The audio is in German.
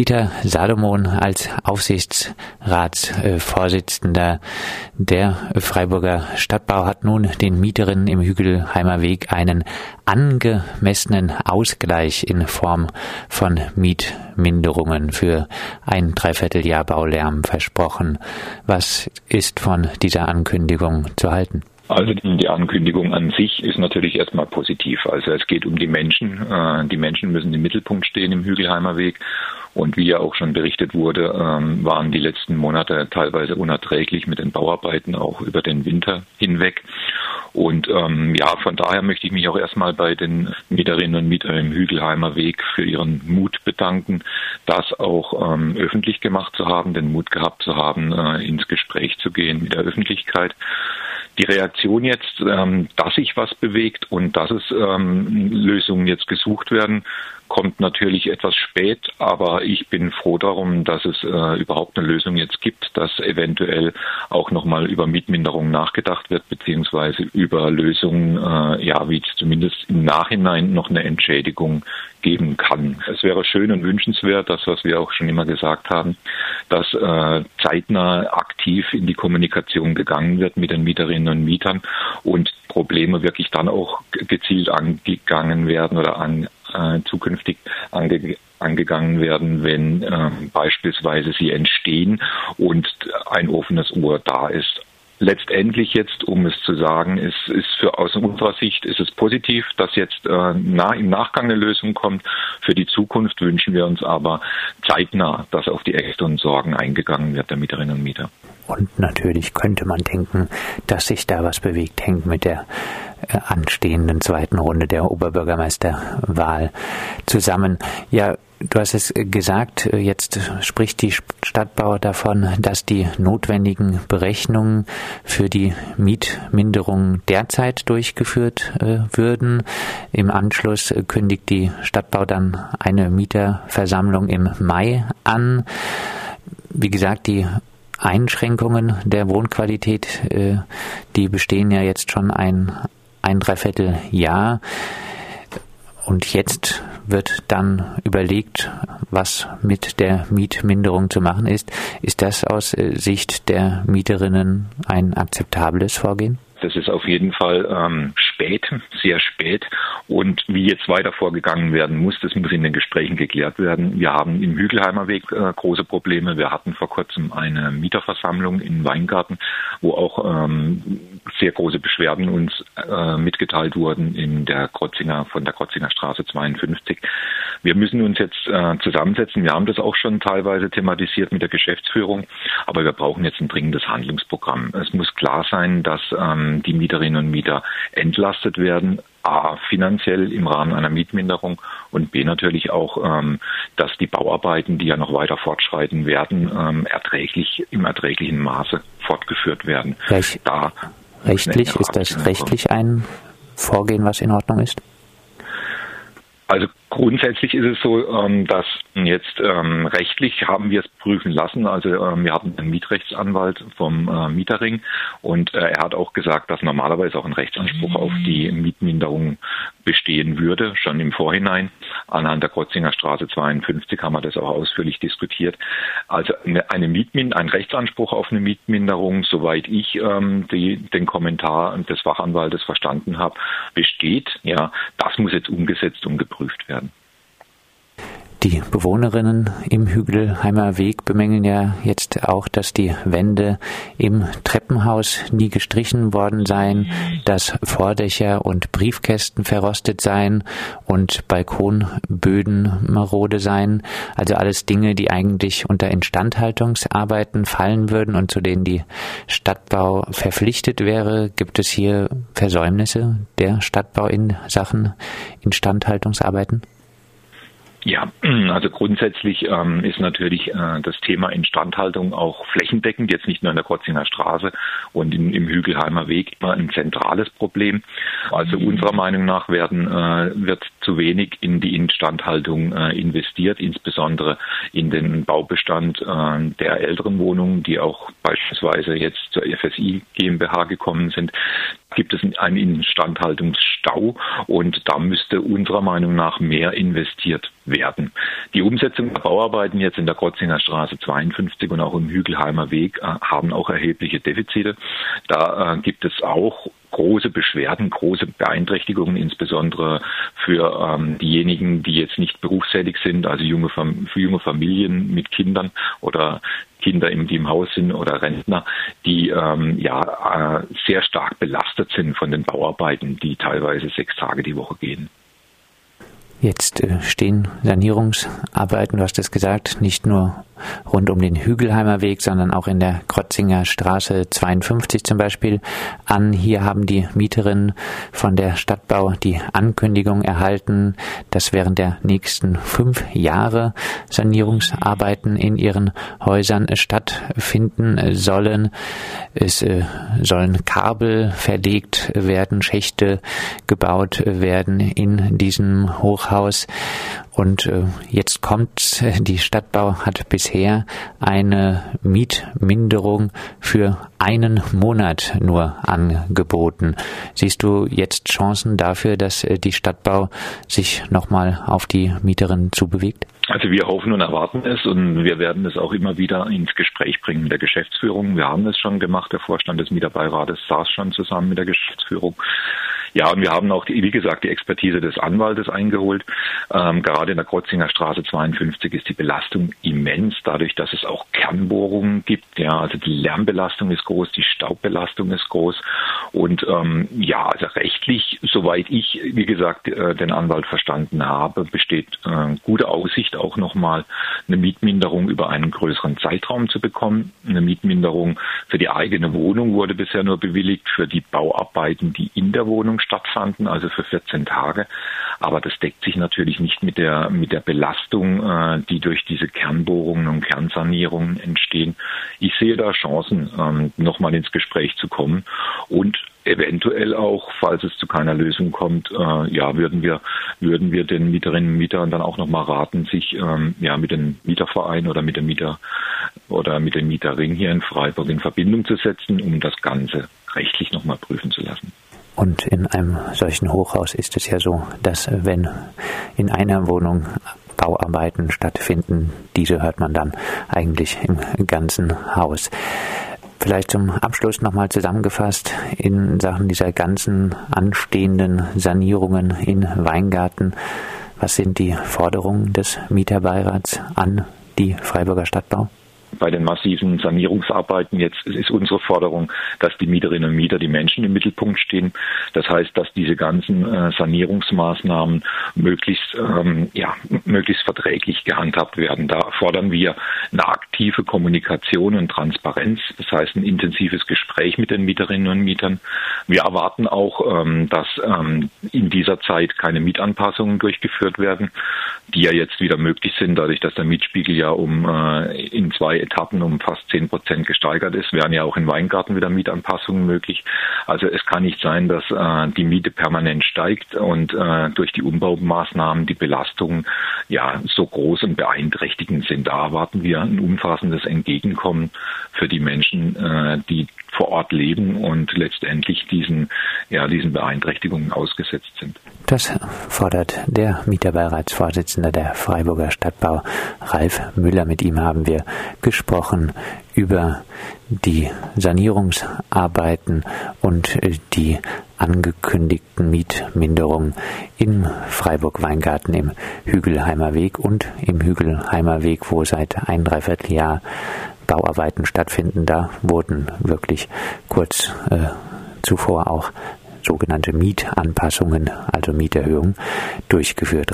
Dieter Salomon als Aufsichtsratsvorsitzender der Freiburger Stadtbau hat nun den Mieterinnen im Hügelheimer Weg einen angemessenen Ausgleich in Form von Mietminderungen für ein Dreivierteljahr Baulärm versprochen. Was ist von dieser Ankündigung zu halten? Also die Ankündigung an sich ist natürlich erstmal positiv. Also es geht um die Menschen. Äh, die Menschen müssen im Mittelpunkt stehen im Hügelheimer Weg. Und wie ja auch schon berichtet wurde, ähm, waren die letzten Monate teilweise unerträglich mit den Bauarbeiten auch über den Winter hinweg. Und ähm, ja, von daher möchte ich mich auch erstmal bei den Mieterinnen und Mietern im Hügelheimer Weg für ihren Mut bedanken, das auch ähm, öffentlich gemacht zu haben, den Mut gehabt zu haben, äh, ins Gespräch zu gehen mit der Öffentlichkeit die Reaktion jetzt, ähm, dass sich was bewegt und dass es ähm, Lösungen jetzt gesucht werden, kommt natürlich etwas spät, aber ich bin froh darum, dass es äh, überhaupt eine Lösung jetzt gibt, dass eventuell auch nochmal über Mietminderungen nachgedacht wird, beziehungsweise über Lösungen, äh, ja, wie zumindest im Nachhinein noch eine Entschädigung geben kann. Es wäre schön und wünschenswert, das, was wir auch schon immer gesagt haben, dass äh, zeitnah aktiv in die Kommunikation gegangen wird mit den Mieterinnen und Mietern und Probleme wirklich dann auch gezielt angegangen werden oder an, äh, zukünftig ange angegangen werden, wenn äh, beispielsweise sie entstehen und ein offenes Ohr da ist letztendlich jetzt, um es zu sagen, ist, ist für aus unserer Sicht ist es positiv, dass jetzt äh, nah, im Nachgang eine Lösung kommt. Für die Zukunft wünschen wir uns aber zeitnah, dass auf die Ängste Sorgen eingegangen wird der Mieterinnen und Mieter. Und natürlich könnte man denken, dass sich da was bewegt, hängt mit der äh, anstehenden zweiten Runde der Oberbürgermeisterwahl zusammen. Ja, Du hast es gesagt, jetzt spricht die Stadtbau davon, dass die notwendigen Berechnungen für die Mietminderung derzeit durchgeführt äh, würden. Im Anschluss kündigt die Stadtbau dann eine Mieterversammlung im Mai an. Wie gesagt, die Einschränkungen der Wohnqualität, äh, die bestehen ja jetzt schon ein, ein Dreivierteljahr. Und jetzt wird dann überlegt, was mit der Mietminderung zu machen ist. Ist das aus äh, Sicht der Mieterinnen ein akzeptables Vorgehen? Das ist auf jeden Fall ähm, spät, sehr spät. Und wie jetzt weiter vorgegangen werden muss, das muss in den Gesprächen geklärt werden. Wir haben im Hügelheimer Weg äh, große Probleme. Wir hatten vor kurzem eine Mieterversammlung in Weingarten, wo auch ähm, sehr große Beschwerden uns äh, mitgeteilt wurden in der Krotzinger, von der Krotzinger Straße 52. Wir müssen uns jetzt äh, zusammensetzen. Wir haben das auch schon teilweise thematisiert mit der Geschäftsführung, aber wir brauchen jetzt ein dringendes Handlungsprogramm. Es muss klar sein, dass ähm, die Mieterinnen und Mieter entlastet werden, A, finanziell im Rahmen einer Mietminderung und B, natürlich auch, ähm, dass die Bauarbeiten, die ja noch weiter fortschreiten werden, ähm, erträglich, im erträglichen Maße fortgeführt werden. Recht, da rechtlich, ist das rechtlich ein Vorgehen, was in Ordnung ist? Also grundsätzlich ist es so, ähm, dass jetzt ähm, rechtlich haben wir es prüfen lassen. Also ähm, wir hatten einen Mietrechtsanwalt vom äh, Mieterring und äh, er hat auch gesagt, dass normalerweise auch ein Rechtsanspruch auf die Mietminderung bestehen würde, schon im Vorhinein. Anhand der Krotzinger Straße 52 haben wir das auch ausführlich diskutiert. Also eine Mietmin ein Rechtsanspruch auf eine Mietminderung, soweit ich die, den Kommentar des Fachanwaltes verstanden habe, besteht. Ja, das muss jetzt umgesetzt und geprüft werden. Die Bewohnerinnen im Hügelheimer Weg bemängeln ja jetzt auch, dass die Wände im Treppenhaus nie gestrichen worden seien, dass Vordächer und Briefkästen verrostet seien und Balkonböden marode seien. Also alles Dinge, die eigentlich unter Instandhaltungsarbeiten fallen würden und zu denen die Stadtbau verpflichtet wäre. Gibt es hier Versäumnisse der Stadtbau in Sachen Instandhaltungsarbeiten? Ja, also grundsätzlich ähm, ist natürlich äh, das Thema Instandhaltung auch flächendeckend, jetzt nicht nur in der Krotzinger Straße und in, im Hügelheimer Weg immer ein zentrales Problem. Also mhm. unserer Meinung nach werden, äh, wird zu wenig in die Instandhaltung äh, investiert, insbesondere in den Baubestand äh, der älteren Wohnungen, die auch beispielsweise jetzt zur FSI GmbH gekommen sind gibt es einen Instandhaltungsstau und da müsste unserer Meinung nach mehr investiert werden. Die Umsetzung der Bauarbeiten jetzt in der Krotzinger Straße 52 und auch im Hügelheimer Weg äh, haben auch erhebliche Defizite. Da äh, gibt es auch große Beschwerden, große Beeinträchtigungen, insbesondere für ähm, diejenigen, die jetzt nicht berufstätig sind, also junge, für junge Familien mit Kindern oder Kinder, die im Haus sind oder Rentner, die ähm, ja äh, sehr stark belastet sind von den Bauarbeiten, die teilweise sechs Tage die Woche gehen. Jetzt äh, stehen Sanierungsarbeiten, du hast es gesagt, nicht nur rund um den Hügelheimer Weg, sondern auch in der Krotzinger Straße 52 zum Beispiel an. Hier haben die Mieterinnen von der Stadtbau die Ankündigung erhalten, dass während der nächsten fünf Jahre Sanierungsarbeiten in ihren Häusern stattfinden sollen. Es äh, sollen Kabel verlegt werden, Schächte gebaut werden in diesem Hochhaus. Und äh, jetzt kommt, die Stadtbau hat bisher eine Mietminderung für einen Monat nur angeboten. Siehst du jetzt Chancen dafür, dass äh, die Stadtbau sich nochmal auf die Mieterin zubewegt? Also wir hoffen und erwarten es und wir werden es auch immer wieder ins Gespräch bringen mit der Geschäftsführung. Wir haben es schon gemacht. Der Vorstand des Mieterbeirates saß schon zusammen mit der Geschäftsführung. Ja, und wir haben auch, die, wie gesagt, die Expertise des Anwaltes eingeholt. Ähm, gerade in der Krotzinger Straße 52 ist die Belastung immens, dadurch, dass es auch Kernbohrungen gibt. Ja, also die Lärmbelastung ist groß, die Staubbelastung ist groß. Und ähm, ja, also rechtlich, soweit ich, wie gesagt, äh, den Anwalt verstanden habe, besteht äh, gute Aussicht, auch nochmal eine Mietminderung über einen größeren Zeitraum zu bekommen. Eine Mietminderung für die eigene Wohnung wurde bisher nur bewilligt, für die Bauarbeiten, die in der Wohnung stattfanden, also für 14 Tage. Aber das deckt sich natürlich nicht mit der, mit der Belastung, äh, die durch diese Kernbohrungen und Kernsanierungen entstehen. Ich sehe da Chancen, ähm, nochmal ins Gespräch zu kommen und eventuell auch, falls es zu keiner Lösung kommt, äh, ja, würden wir, würden wir den Mieterinnen und Mietern dann auch nochmal raten, sich ähm, ja mit dem Mieterverein oder mit dem Mieter oder mit dem Mieterring hier in Freiburg in Verbindung zu setzen, um das Ganze rechtlich nochmal prüfen zu lassen. Und in einem solchen Hochhaus ist es ja so, dass wenn in einer Wohnung Bauarbeiten stattfinden, diese hört man dann eigentlich im ganzen Haus. Vielleicht zum Abschluss nochmal zusammengefasst in Sachen dieser ganzen anstehenden Sanierungen in Weingarten. Was sind die Forderungen des Mieterbeirats an die Freiburger Stadtbau? Bei den massiven Sanierungsarbeiten jetzt ist unsere Forderung, dass die Mieterinnen und Mieter, die Menschen im Mittelpunkt stehen. Das heißt, dass diese ganzen äh, Sanierungsmaßnahmen möglichst, ähm, ja, möglichst verträglich gehandhabt werden. Da fordern wir eine aktive Kommunikation und Transparenz. Das heißt, ein intensives Gespräch mit den Mieterinnen und Mietern. Wir erwarten auch, ähm, dass ähm, in dieser Zeit keine Mietanpassungen durchgeführt werden, die ja jetzt wieder möglich sind, dadurch, dass der Mietspiegel ja um äh, in zwei Etappen um fast zehn Prozent gesteigert ist, wären ja auch in Weingarten wieder Mietanpassungen möglich. Also es kann nicht sein, dass äh, die Miete permanent steigt und äh, durch die Umbaumaßnahmen die Belastungen ja so groß und beeinträchtigend sind. Da erwarten wir ein umfassendes Entgegenkommen für die Menschen, äh, die vor Ort leben und letztendlich diesen, ja, diesen Beeinträchtigungen ausgesetzt sind. Das fordert der Mieterbeiratsvorsitzende der Freiburger Stadtbau, Ralf Müller. Mit ihm haben wir gesprochen über die Sanierungsarbeiten und die angekündigten Mietminderungen im Freiburg-Weingarten im Hügelheimer Weg und im Hügelheimer Weg, wo seit ein Dreivierteljahr Bauarbeiten stattfinden. Da wurden wirklich kurz äh, zuvor auch sogenannte Mietanpassungen, also Mieterhöhungen, durchgeführt.